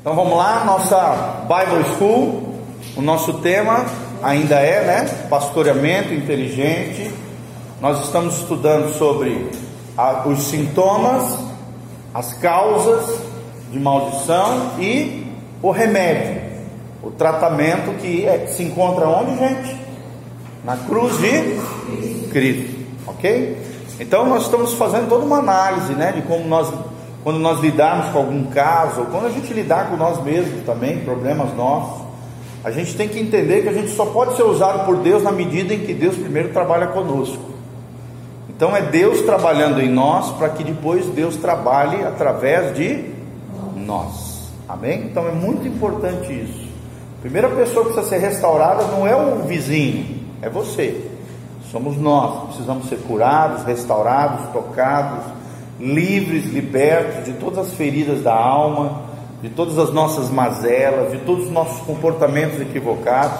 Então vamos lá, nossa Bible School, o nosso tema ainda é, né, pastoreamento inteligente. Nós estamos estudando sobre a, os sintomas, as causas de maldição e o remédio, o tratamento que é, se encontra onde, gente? Na cruz de Cristo, ok? Então nós estamos fazendo toda uma análise, né, de como nós quando nós lidarmos com algum caso, ou quando a gente lidar com nós mesmos também, problemas nossos, a gente tem que entender que a gente só pode ser usado por Deus na medida em que Deus primeiro trabalha conosco. Então é Deus trabalhando em nós para que depois Deus trabalhe através de nós. Amém? Então é muito importante isso. A primeira pessoa que precisa ser restaurada não é o vizinho, é você. Somos nós, precisamos ser curados, restaurados, tocados, livres, libertos de todas as feridas da alma, de todas as nossas mazelas, de todos os nossos comportamentos equivocados.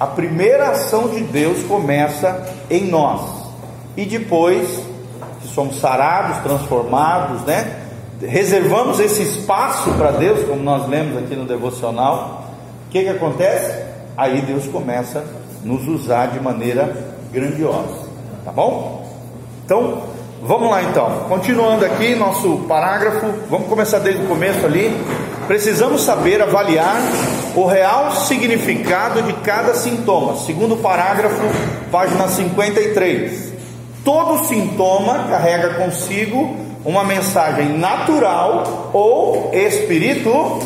A primeira ação de Deus começa em nós. E depois que somos sarados, transformados, né? Reservamos esse espaço para Deus, como nós lemos aqui no devocional. O que, que acontece? Aí Deus começa a nos usar de maneira grandiosa. Tá bom? Então, Vamos lá então, continuando aqui nosso parágrafo, vamos começar desde o começo ali. Precisamos saber avaliar o real significado de cada sintoma. Segundo parágrafo, página 53. Todo sintoma carrega consigo uma mensagem natural ou espiritual.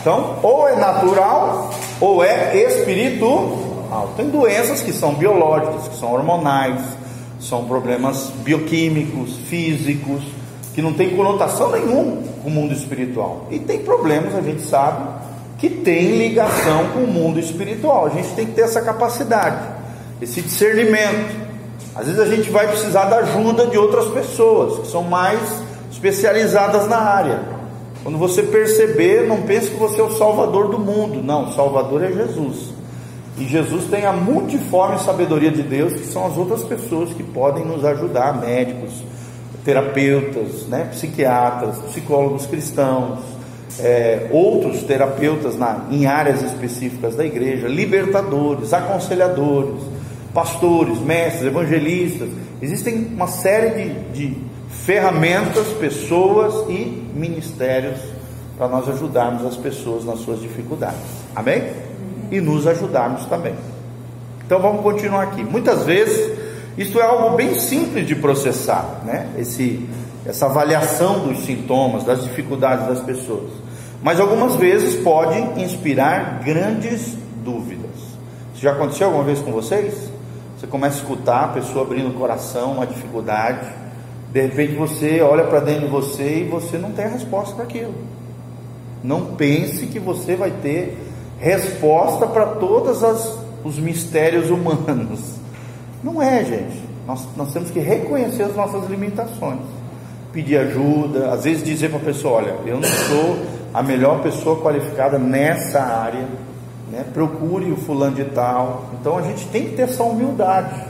Então, ou é natural ou é espiritual. Tem doenças que são biológicas, que são hormonais, são problemas bioquímicos, físicos, que não tem conotação nenhuma com o mundo espiritual. E tem problemas, a gente sabe, que tem ligação com o mundo espiritual. A gente tem que ter essa capacidade, esse discernimento. Às vezes a gente vai precisar da ajuda de outras pessoas que são mais especializadas na área. Quando você perceber, não pense que você é o salvador do mundo. Não, o salvador é Jesus. E Jesus tem a multiforme sabedoria de Deus, que são as outras pessoas que podem nos ajudar, médicos, terapeutas, né, psiquiatras, psicólogos cristãos, é, outros terapeutas na, em áreas específicas da igreja, libertadores, aconselhadores, pastores, mestres, evangelistas. Existem uma série de, de ferramentas, pessoas e ministérios para nós ajudarmos as pessoas nas suas dificuldades. Amém? E nos ajudarmos também. Então vamos continuar aqui. Muitas vezes isso é algo bem simples de processar, né? Esse, essa avaliação dos sintomas, das dificuldades das pessoas. Mas algumas vezes pode inspirar grandes dúvidas. Isso já aconteceu alguma vez com vocês? Você começa a escutar a pessoa abrindo o coração, uma dificuldade. De repente você olha para dentro de você e você não tem a resposta para aquilo. Não pense que você vai ter resposta para todos os mistérios humanos. Não é, gente. Nós, nós temos que reconhecer as nossas limitações, pedir ajuda, às vezes dizer para a pessoa: olha, eu não sou a melhor pessoa qualificada nessa área, né? procure o fulano de tal. Então a gente tem que ter essa humildade,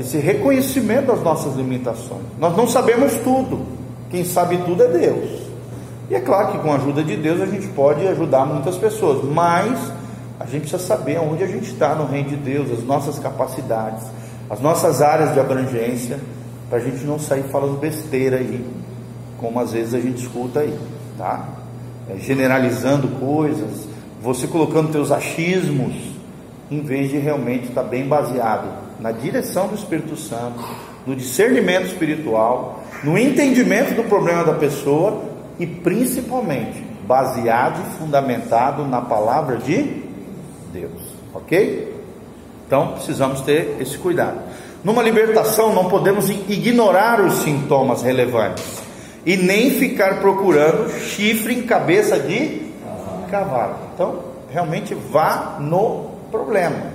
esse reconhecimento das nossas limitações. Nós não sabemos tudo, quem sabe tudo é Deus. E é claro que com a ajuda de Deus a gente pode ajudar muitas pessoas, mas a gente precisa saber onde a gente está no reino de Deus, as nossas capacidades, as nossas áreas de abrangência, para a gente não sair falando besteira aí, como às vezes a gente escuta aí, tá? É, generalizando coisas, você colocando teus achismos, em vez de realmente estar tá bem baseado na direção do Espírito Santo, no discernimento espiritual, no entendimento do problema da pessoa e principalmente baseado e fundamentado na palavra de Deus, ok? Então precisamos ter esse cuidado. Numa libertação, não podemos ignorar os sintomas relevantes e nem ficar procurando chifre em cabeça de cavalo. Então, realmente vá no problema,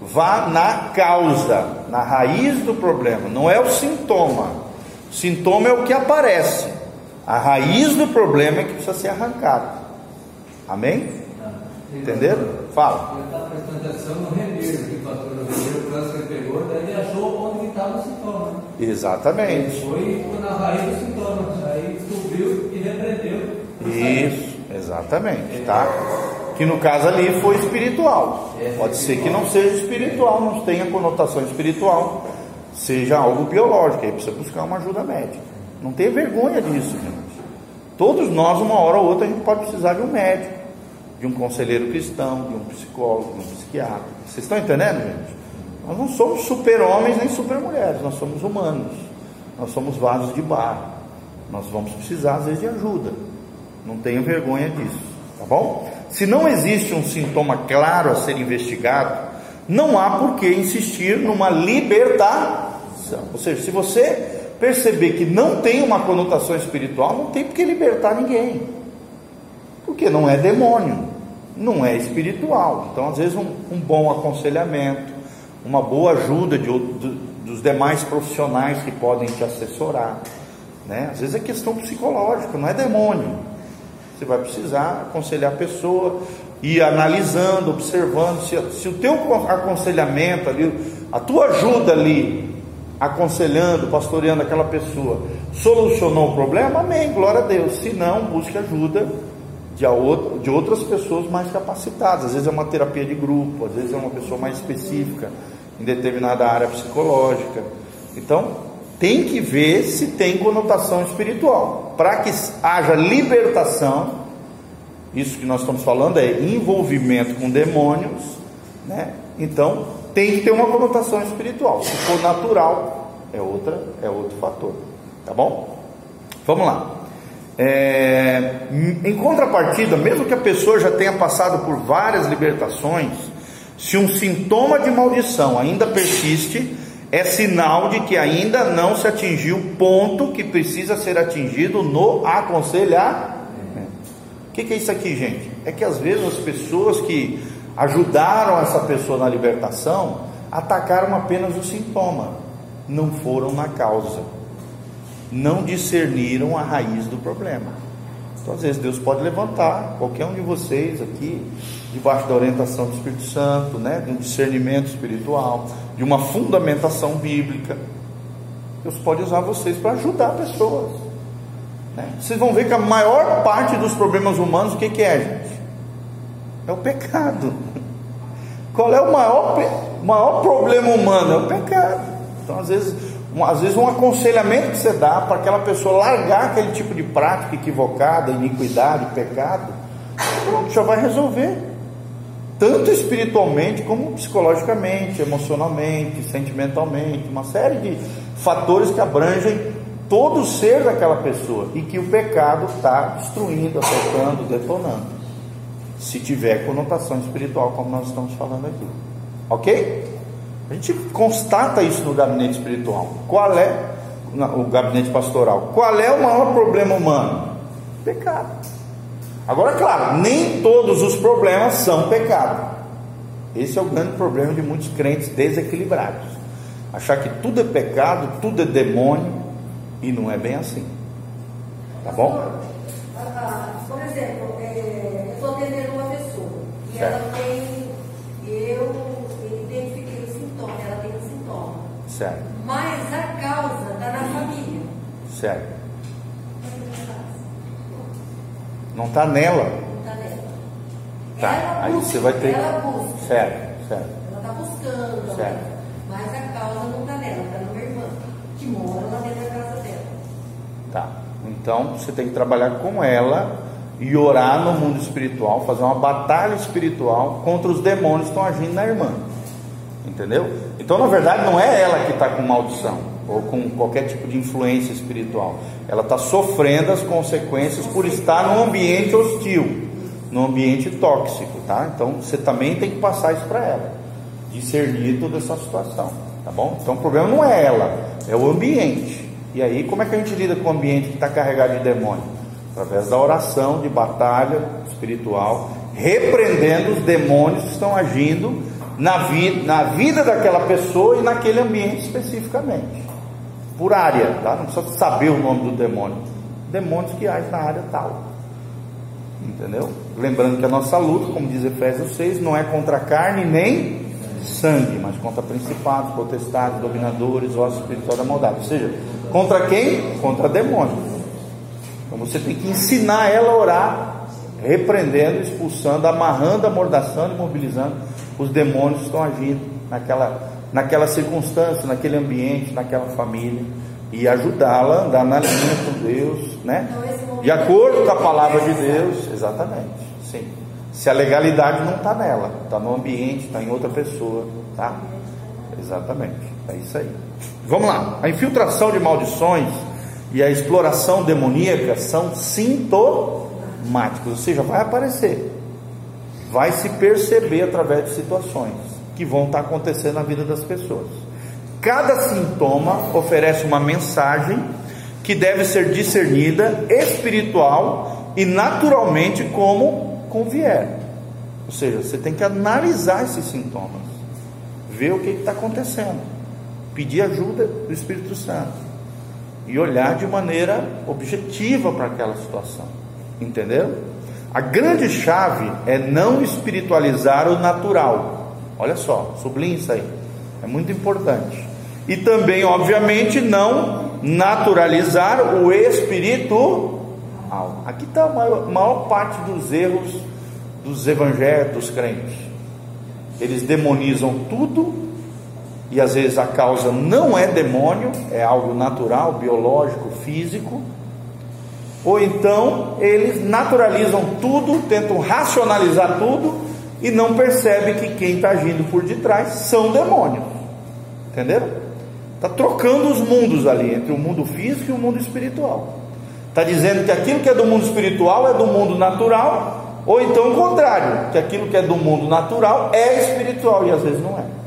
vá na causa, na raiz do problema, não é o sintoma. O sintoma é o que aparece. A raiz do problema é que precisa ser arrancado. Amém? Entenderam? Fala. Ele está prestando atenção no que o pastor remeiro, o câncer pegou, daí ele achou onde estava o sintoma. Exatamente. Ele foi na raiz do sintoma, aí descobriu e repreendeu. Isso, Exatamente, tá? Que no caso ali foi espiritual. Pode ser que não seja espiritual, não tenha conotação espiritual, seja algo biológico, aí precisa buscar uma ajuda médica. Não tenha vergonha disso, gente. Todos nós, uma hora ou outra, a gente pode precisar de um médico, de um conselheiro cristão, de um psicólogo, de um psiquiatra. Vocês estão entendendo, gente? Nós não somos super-homens nem super-mulheres, nós somos humanos, nós somos vasos de barro. Nós vamos precisar, às vezes, de ajuda. Não tenham vergonha disso, tá bom? Se não existe um sintoma claro a ser investigado, não há por que insistir numa libertação. Ou seja, se você perceber que não tem uma conotação espiritual, não tem por que libertar ninguém. Porque não é demônio, não é espiritual. Então, às vezes, um, um bom aconselhamento, uma boa ajuda de, de, dos demais profissionais que podem te assessorar. Né? Às vezes é questão psicológica, não é demônio. Você vai precisar aconselhar a pessoa, ir analisando, observando se, se o teu aconselhamento ali, a tua ajuda ali, aconselhando, pastoreando aquela pessoa, solucionou o problema, amém, glória a Deus. Se não, busque ajuda de, outra, de outras pessoas mais capacitadas. Às vezes é uma terapia de grupo, às vezes é uma pessoa mais específica em determinada área psicológica. Então, tem que ver se tem conotação espiritual. Para que haja libertação, isso que nós estamos falando é envolvimento com demônios, né? Então, tem que ter uma conotação espiritual. Se for natural, é outra, é outro fator. Tá bom? Vamos lá. É, em contrapartida, mesmo que a pessoa já tenha passado por várias libertações, se um sintoma de maldição ainda persiste, é sinal de que ainda não se atingiu o ponto que precisa ser atingido no aconselhar. O que, que é isso aqui, gente? É que às vezes as pessoas que ajudaram essa pessoa na libertação atacaram apenas o sintoma, não foram na causa, não discerniram a raiz do problema. Então, às vezes, Deus pode levantar qualquer um de vocês aqui, debaixo da orientação do Espírito Santo, né, de um discernimento espiritual, de uma fundamentação bíblica. Deus pode usar vocês para ajudar pessoas. Né? Vocês vão ver que a maior parte dos problemas humanos, o que, que é, gente? É o pecado. Qual é o maior, maior problema humano? É o pecado. Então, às vezes, um, às vezes, um aconselhamento que você dá para aquela pessoa largar aquele tipo de prática equivocada, iniquidade, pecado, já vai resolver tanto espiritualmente como psicologicamente, emocionalmente, sentimentalmente, uma série de fatores que abrangem todo o ser daquela pessoa e que o pecado está destruindo, afetando, detonando. Se tiver conotação espiritual, como nós estamos falando aqui, ok? A gente constata isso no gabinete espiritual. Qual é o gabinete pastoral? Qual é o maior problema humano? Pecado. Agora, claro, nem todos os problemas são pecado. Esse é o grande problema de muitos crentes desequilibrados. Achar que tudo é pecado, tudo é demônio, e não é bem assim. Tá bom? Por exemplo, é, certo. ela tem, eu identifiquei o sintoma, ela tem o sintoma. Certo. Mas a causa está na família. Certo. Não está nela. Não está nela. Tá, ela aí busca, você vai ter. Ela busca. Certo, certo. Ela está buscando. Certo. Mas a causa não está nela, está numa irmã, que mora lá dentro da casa dela. Tá. Então você tem que trabalhar com ela e orar no mundo espiritual, fazer uma batalha espiritual contra os demônios que estão agindo na irmã. Entendeu? Então, na verdade, não é ela que está com maldição ou com qualquer tipo de influência espiritual. Ela está sofrendo as consequências por estar num ambiente hostil, num ambiente tóxico, tá? Então você também tem que passar isso para ela, discernir toda essa situação, tá bom? Então o problema não é ela, é o ambiente. E aí, como é que a gente lida com o ambiente que está carregado de demônio? Através da oração, de batalha espiritual, repreendendo os demônios que estão agindo na vida, na vida daquela pessoa e naquele ambiente especificamente por área, tá? Não precisa saber o nome do demônio. Demônios que agem na área tal. Entendeu? Lembrando que a nossa luta, como diz Efésios 6, não é contra carne nem sangue, mas contra principados, potestades, dominadores, ossos espiritual da maldade. Ou seja, contra quem? Contra demônios. Então você tem que ensinar ela a orar repreendendo, expulsando, amarrando, amordaçando, imobilizando os demônios que estão agindo naquela, naquela circunstância, naquele ambiente, naquela família e ajudá-la a andar na linha com Deus, né? De acordo com a palavra de Deus, exatamente, sim. Se a legalidade não está nela, está no ambiente, está em outra pessoa, tá? Exatamente, é isso aí. Vamos lá, a infiltração de maldições e a exploração demoníaca são sintomáticos, ou seja, vai aparecer, vai se perceber através de situações que vão estar acontecendo na vida das pessoas. Cada sintoma oferece uma mensagem que deve ser discernida espiritual e naturalmente como convier. Ou seja, você tem que analisar esses sintomas, ver o que está acontecendo, pedir ajuda do Espírito Santo e olhar de maneira objetiva para aquela situação. Entendeu? A grande chave é não espiritualizar o natural. Olha só, sublinhe isso aí. É muito importante. E também, obviamente, não naturalizar o espiritual. Aqui está a maior, maior parte dos erros dos evangélicos, dos crentes. Eles demonizam tudo e às vezes a causa não é demônio, é algo natural, biológico, físico. Ou então eles naturalizam tudo, tentam racionalizar tudo e não percebem que quem está agindo por detrás são demônios. Entenderam? Está trocando os mundos ali, entre o mundo físico e o mundo espiritual. Está dizendo que aquilo que é do mundo espiritual é do mundo natural, ou então o contrário, que aquilo que é do mundo natural é espiritual e às vezes não é.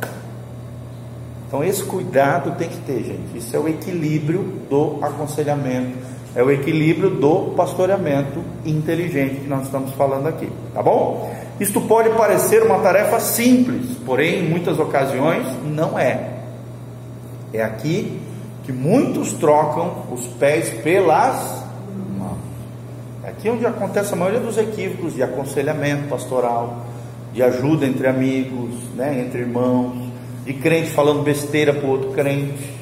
Então esse cuidado tem que ter, gente. Isso é o equilíbrio do aconselhamento, é o equilíbrio do pastoreamento inteligente que nós estamos falando aqui, tá bom? Isto pode parecer uma tarefa simples, porém, em muitas ocasiões, não é. É aqui que muitos trocam os pés pelas mãos. É aqui onde acontece a maioria dos equívocos de aconselhamento pastoral, de ajuda entre amigos, né, entre irmãos, de crente falando besteira para outro crente,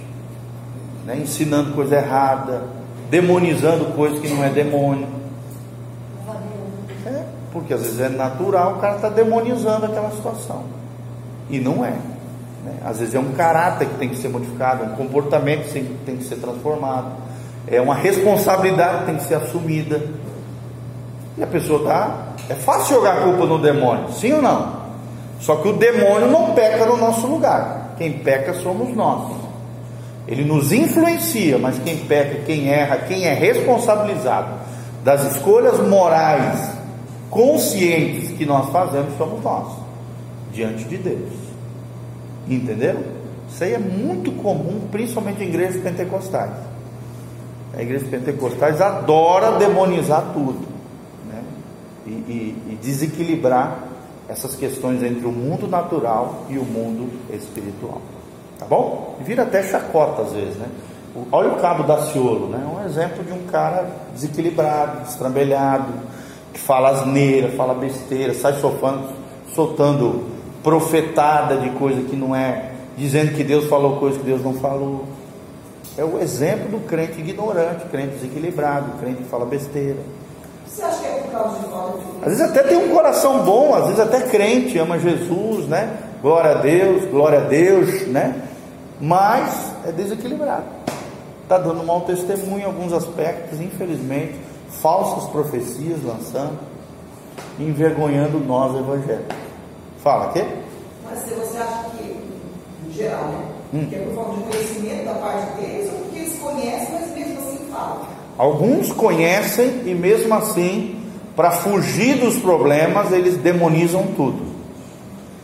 né, ensinando coisa errada, demonizando coisa que não é demônio. Porque às vezes é natural, o cara está demonizando aquela situação. E não é. Né? Às vezes é um caráter que tem que ser modificado, um comportamento que tem que ser transformado. É uma responsabilidade que tem que ser assumida. E a pessoa está. É fácil jogar a culpa no demônio, sim ou não? Só que o demônio não peca no nosso lugar. Quem peca somos nós. Ele nos influencia, mas quem peca, quem erra, quem é responsabilizado das escolhas morais conscientes que nós fazemos somos nós, diante de Deus. Entenderam? Isso aí é muito comum, principalmente em igrejas pentecostais. A igreja pentecostais adora demonizar tudo né? e, e, e desequilibrar essas questões entre o mundo natural e o mundo espiritual. Tá bom? Vira até chacota às vezes, né? Olha o cabo da Ciolo, né? Um exemplo de um cara desequilibrado, destrambelhado, que fala asneira, fala besteira, sai sofando, soltando profetada de coisa que não é, dizendo que Deus falou coisa que Deus não falou. É o exemplo do crente ignorante, crente desequilibrado, crente que fala besteira. Você acha que é por causa de falta de Às vezes até tem um coração bom, às vezes até crente, ama Jesus, né? Glória a Deus, glória a Deus, né? Mas é desequilibrado. Está dando mau testemunho em alguns aspectos, infelizmente falsas profecias lançando, envergonhando nós evangélicos. Fala, quê? Mas se você acha que, em geral, né? Hum. Que é por falta de conhecimento da parte deles ou porque eles conhecem, mas mesmo assim falam? Alguns conhecem e mesmo assim, para fugir dos problemas, eles demonizam tudo.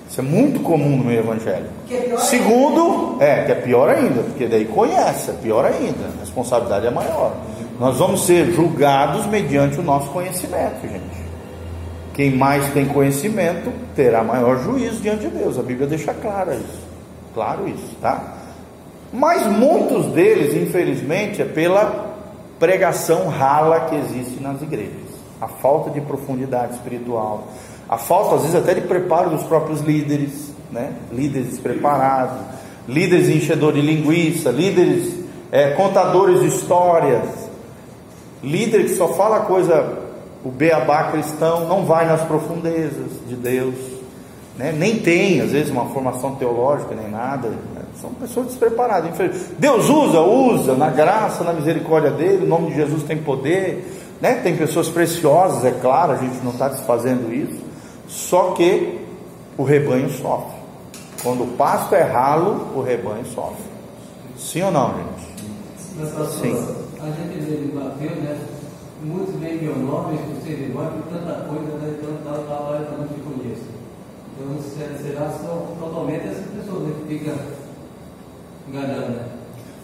Isso é muito comum no meio evangélico. É Segundo, é, que é pior ainda, porque daí conhece, é pior ainda, a responsabilidade é maior. Nós vamos ser julgados mediante o nosso conhecimento, gente. Quem mais tem conhecimento terá maior juízo diante de Deus. A Bíblia deixa claro isso. Claro isso, tá? Mas muitos deles, infelizmente, é pela pregação rala que existe nas igrejas. A falta de profundidade espiritual, a falta às vezes até de preparo dos próprios líderes, né? Líderes despreparados, líderes enchedores de linguiça, líderes é, contadores de histórias, líder que só fala coisa o beabá cristão não vai nas profundezas de Deus, né? nem tem, às vezes, uma formação teológica nem nada. São pessoas despreparadas. Deus usa, usa, na graça, na misericórdia dele, o nome de Jesus tem poder. Né? Tem pessoas preciosas, é claro, a gente não está desfazendo isso. Só que o rebanho sofre. Quando o pasto é ralo, o rebanho sofre. Sim ou não, gente? Sim. A gente vê Mateus, né? Muitos veem meu nome, irmão, por tanta coisa, né? Tanta palavra que eu não te conheço. Então, se- será totalmente essas pessoas né, que ficam enganando, né?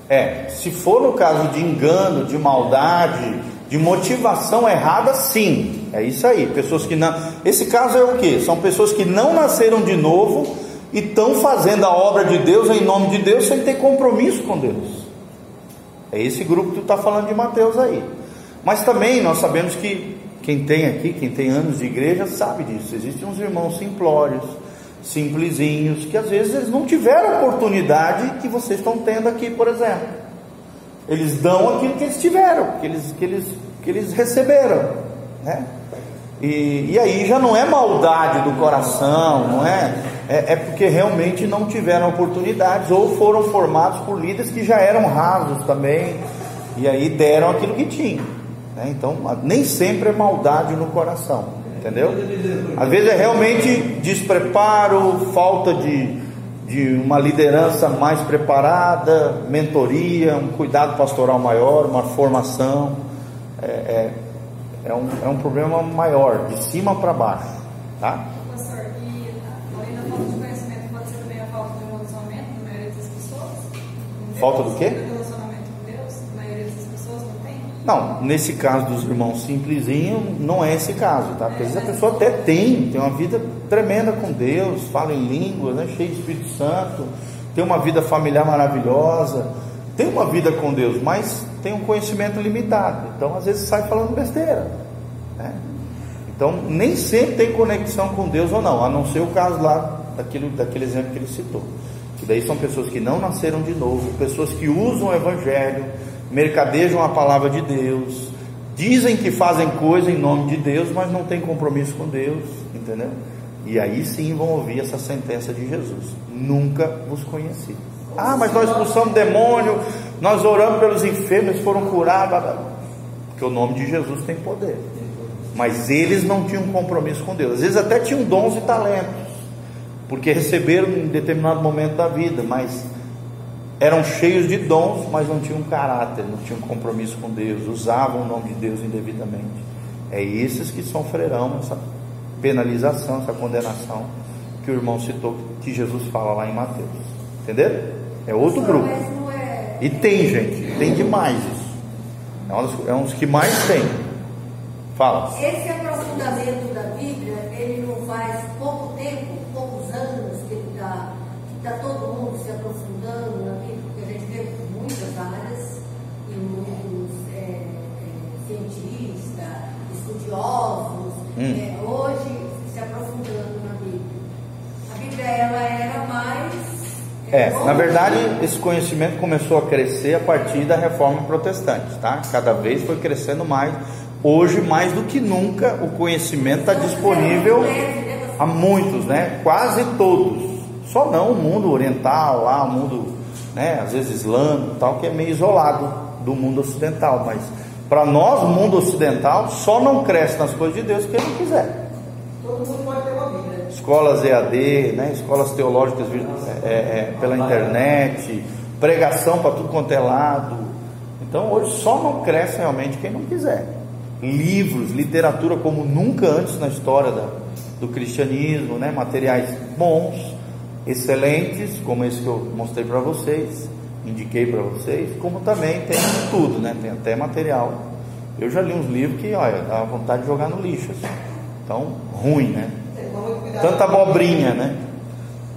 É, se for no caso de engano, de maldade, de motivação errada, sim. É isso aí. Pessoas que não. Esse caso é o que? São pessoas que não nasceram de novo e estão fazendo a obra de Deus em nome de Deus sem ter compromisso com Deus. É esse grupo que tu está falando de Mateus aí. Mas também nós sabemos que quem tem aqui, quem tem anos de igreja, sabe disso. Existem uns irmãos simplórios, simplesinhos, que às vezes eles não tiveram a oportunidade que vocês estão tendo aqui, por exemplo. Eles dão aquilo que eles tiveram, que eles, que eles, que eles receberam, né? E, e aí já não é maldade do coração, não é? é? é porque realmente não tiveram oportunidades ou foram formados por líderes que já eram rasos também, e aí deram aquilo que tinham. né? Então, nem sempre é maldade no coração, entendeu? Às vezes é realmente despreparo, falta de, de uma liderança mais preparada, mentoria, um cuidado pastoral maior, uma formação. É, é, é um, é um problema maior, de cima para baixo. Tá? Pastor, e além da falta de conhecimento, pode ser também a falta de relacionamento na maioria das pessoas? Com Deus? Falta do quê? Não nesse caso dos irmãos simplesinho, não é esse caso, tá? Porque às vezes a pessoa até tem, tem uma vida tremenda com Deus, fala em línguas, né? cheio de Espírito Santo, tem uma vida familiar maravilhosa, tem uma vida com Deus, mas tem um conhecimento limitado. Então às vezes sai falando besteira. Né? Então nem sempre tem conexão com Deus ou não, a não ser o caso lá daquilo, daquele exemplo que ele citou. Que daí são pessoas que não nasceram de novo, pessoas que usam o Evangelho, mercadejam a palavra de Deus, dizem que fazem coisa em nome de Deus, mas não têm compromisso com Deus, entendeu? E aí sim vão ouvir essa sentença de Jesus: Nunca vos conheci. Ah, mas nós expulsamos demônio, nós oramos pelos enfermos, foram curados. Porque o nome de Jesus tem poder. Mas eles não tinham compromisso com Deus. Às vezes até tinham dons e talentos, porque receberam em determinado momento da vida, mas eram cheios de dons, mas não tinham caráter, não tinham compromisso com Deus, usavam o nome de Deus indevidamente. É esses que sofrerão essa penalização, essa condenação que o irmão citou, que Jesus fala lá em Mateus. Entenderam? É outro grupo. É. E tem, gente, tem demais isso. É um dos, é um dos que mais tem. Fala. Esse aprofundamento da Bíblia, ele não faz pouco tempo, poucos anos está tá todo mundo se aprofundando na Bíblia, porque a gente vê muitas áreas e muitos é, é, cientistas, estudiosos, Hum. é, hoje se aprofundando na Bíblia. A Bíblia ela era mais. É, na verdade, esse conhecimento começou a crescer a partir da reforma protestante, tá? Cada vez foi crescendo mais. Hoje, mais do que nunca, o conhecimento está disponível a muitos, né? Quase todos. Só não o mundo oriental, lá, o mundo, né? Às vezes islâmico, tal, que é meio isolado do mundo ocidental. Mas para nós, o mundo ocidental, só não cresce nas coisas de Deus quem não quiser Todo mundo pode ter uma Bíblia. escolas EAD, né, escolas teológicas é, é, pela internet, pregação para tudo quanto é lado. Então hoje só não cresce realmente quem não quiser. Livros, literatura como nunca antes na história da- do cristianismo, né, materiais bons, excelentes, como esse que eu mostrei para vocês, indiquei para vocês, como também tem de tudo, né, tem até material. Eu já li uns livros que, olha, dá vontade de jogar no lixo. assim. Então, ruim, né? Cuidado. Tanta abobrinha, né?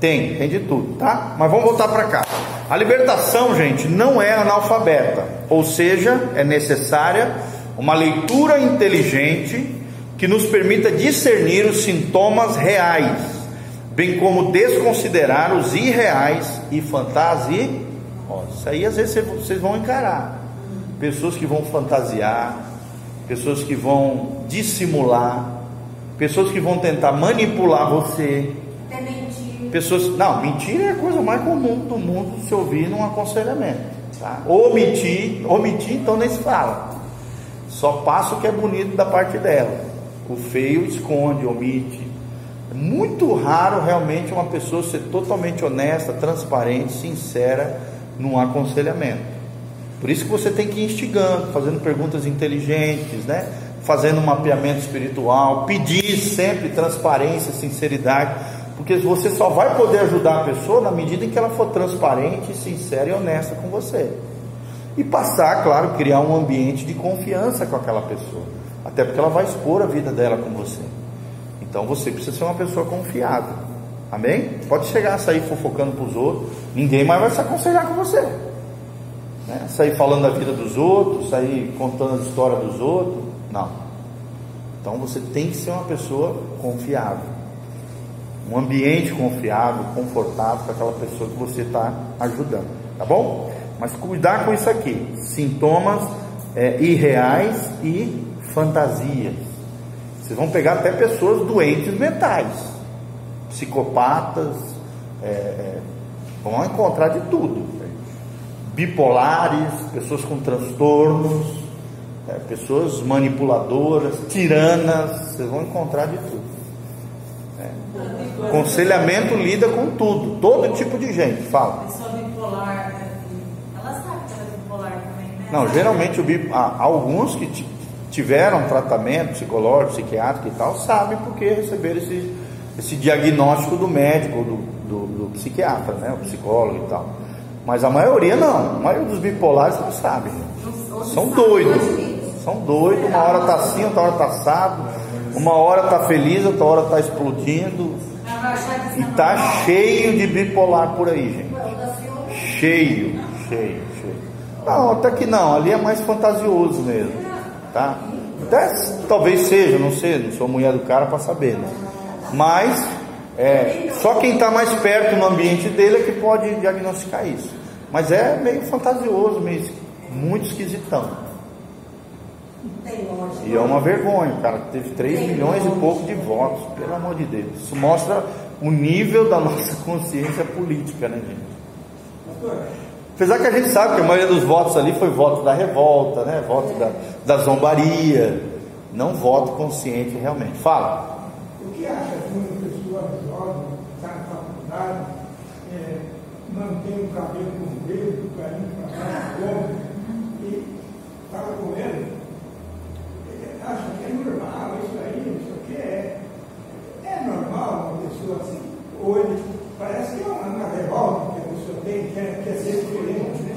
Tem, tem de tudo, tá? Mas vamos voltar para cá. A libertação, gente, não é analfabeta, ou seja, é necessária uma leitura inteligente que nos permita discernir os sintomas reais, bem como desconsiderar os irreais e fantasiosos. Isso aí às vezes vocês vão encarar. Pessoas que vão fantasiar, pessoas que vão dissimular, pessoas que vão tentar manipular você, Até mentir. pessoas. Não, mentira é a coisa mais comum do mundo se ouvir num aconselhamento. Tá? Omitir, omitir então nem se fala. Só passa o que é bonito da parte dela. O feio esconde, omite. Muito raro realmente uma pessoa ser totalmente honesta, transparente, sincera num aconselhamento. Por isso que você tem que ir instigando, fazendo perguntas inteligentes, né? Fazendo um mapeamento espiritual, pedir sempre transparência, sinceridade, porque você só vai poder ajudar a pessoa na medida em que ela for transparente, sincera e honesta com você. E passar, claro, criar um ambiente de confiança com aquela pessoa. Até porque ela vai expor a vida dela com você. Então você precisa ser uma pessoa confiável. Amém? Pode chegar a sair fofocando para os outros, ninguém mais vai se aconselhar com você. Né? Sair falando da vida dos outros, sair contando as histórias dos outros. Não. Então você tem que ser uma pessoa confiável. Um ambiente confiável, confortável com aquela pessoa que você está ajudando. Tá bom? Mas cuidar com isso aqui: sintomas é, irreais e fantasias. Vocês vão pegar até pessoas doentes mentais, psicopatas, é, é, vão encontrar de tudo. Bipolares, pessoas com transtornos, é, pessoas manipuladoras, tiranas, vocês vão encontrar de tudo. É. Aconselhamento lida com tudo, todo tipo de gente. Fala. Pessoa bipolar, né? ela sabe que ela é bipolar também, né? Não, geralmente o bip, há alguns que tiveram tratamento psicológico, psiquiátrico e tal, sabem porque receberam esse, esse diagnóstico do médico, do, do, do psiquiatra, né? O psicólogo e tal. Mas a maioria não, a maioria dos bipolares não sabem. São doidos. São doidos, uma hora tá assim, outra hora tá assado, uma hora tá feliz, outra hora tá explodindo. Que E é tá cheio de bipolar por aí, gente. Da senhora Cheio, cheio, cheio. Não, até que não, ali é mais fantasioso mesmo, tá? Até talvez seja, não sei, não sou mulher do cara para saber, né? Mas é, só quem está mais perto no ambiente dele é que pode diagnosticar isso. Mas é meio fantasioso, meio muito esquisitão. E é uma vergonha, o cara teve 3 milhões e pouco de votos, pelo amor de Deus. Isso mostra o nível da nossa consciência política, né, gente? Apesar que a gente sabe que a maioria dos votos ali foi voto da revolta, né? Voto da, da zombaria, não voto consciente realmente. Fala. O que acha que uma pessoa jovem, está na faculdade, é, mantém o cabelo comprido, do carinho para lá, come, e fala com ele, acha que é normal isso aí, isso aqui é. É normal uma pessoa assim? Ou ele parece que é uma, uma revolta tem, quer, quer ser diferente, né?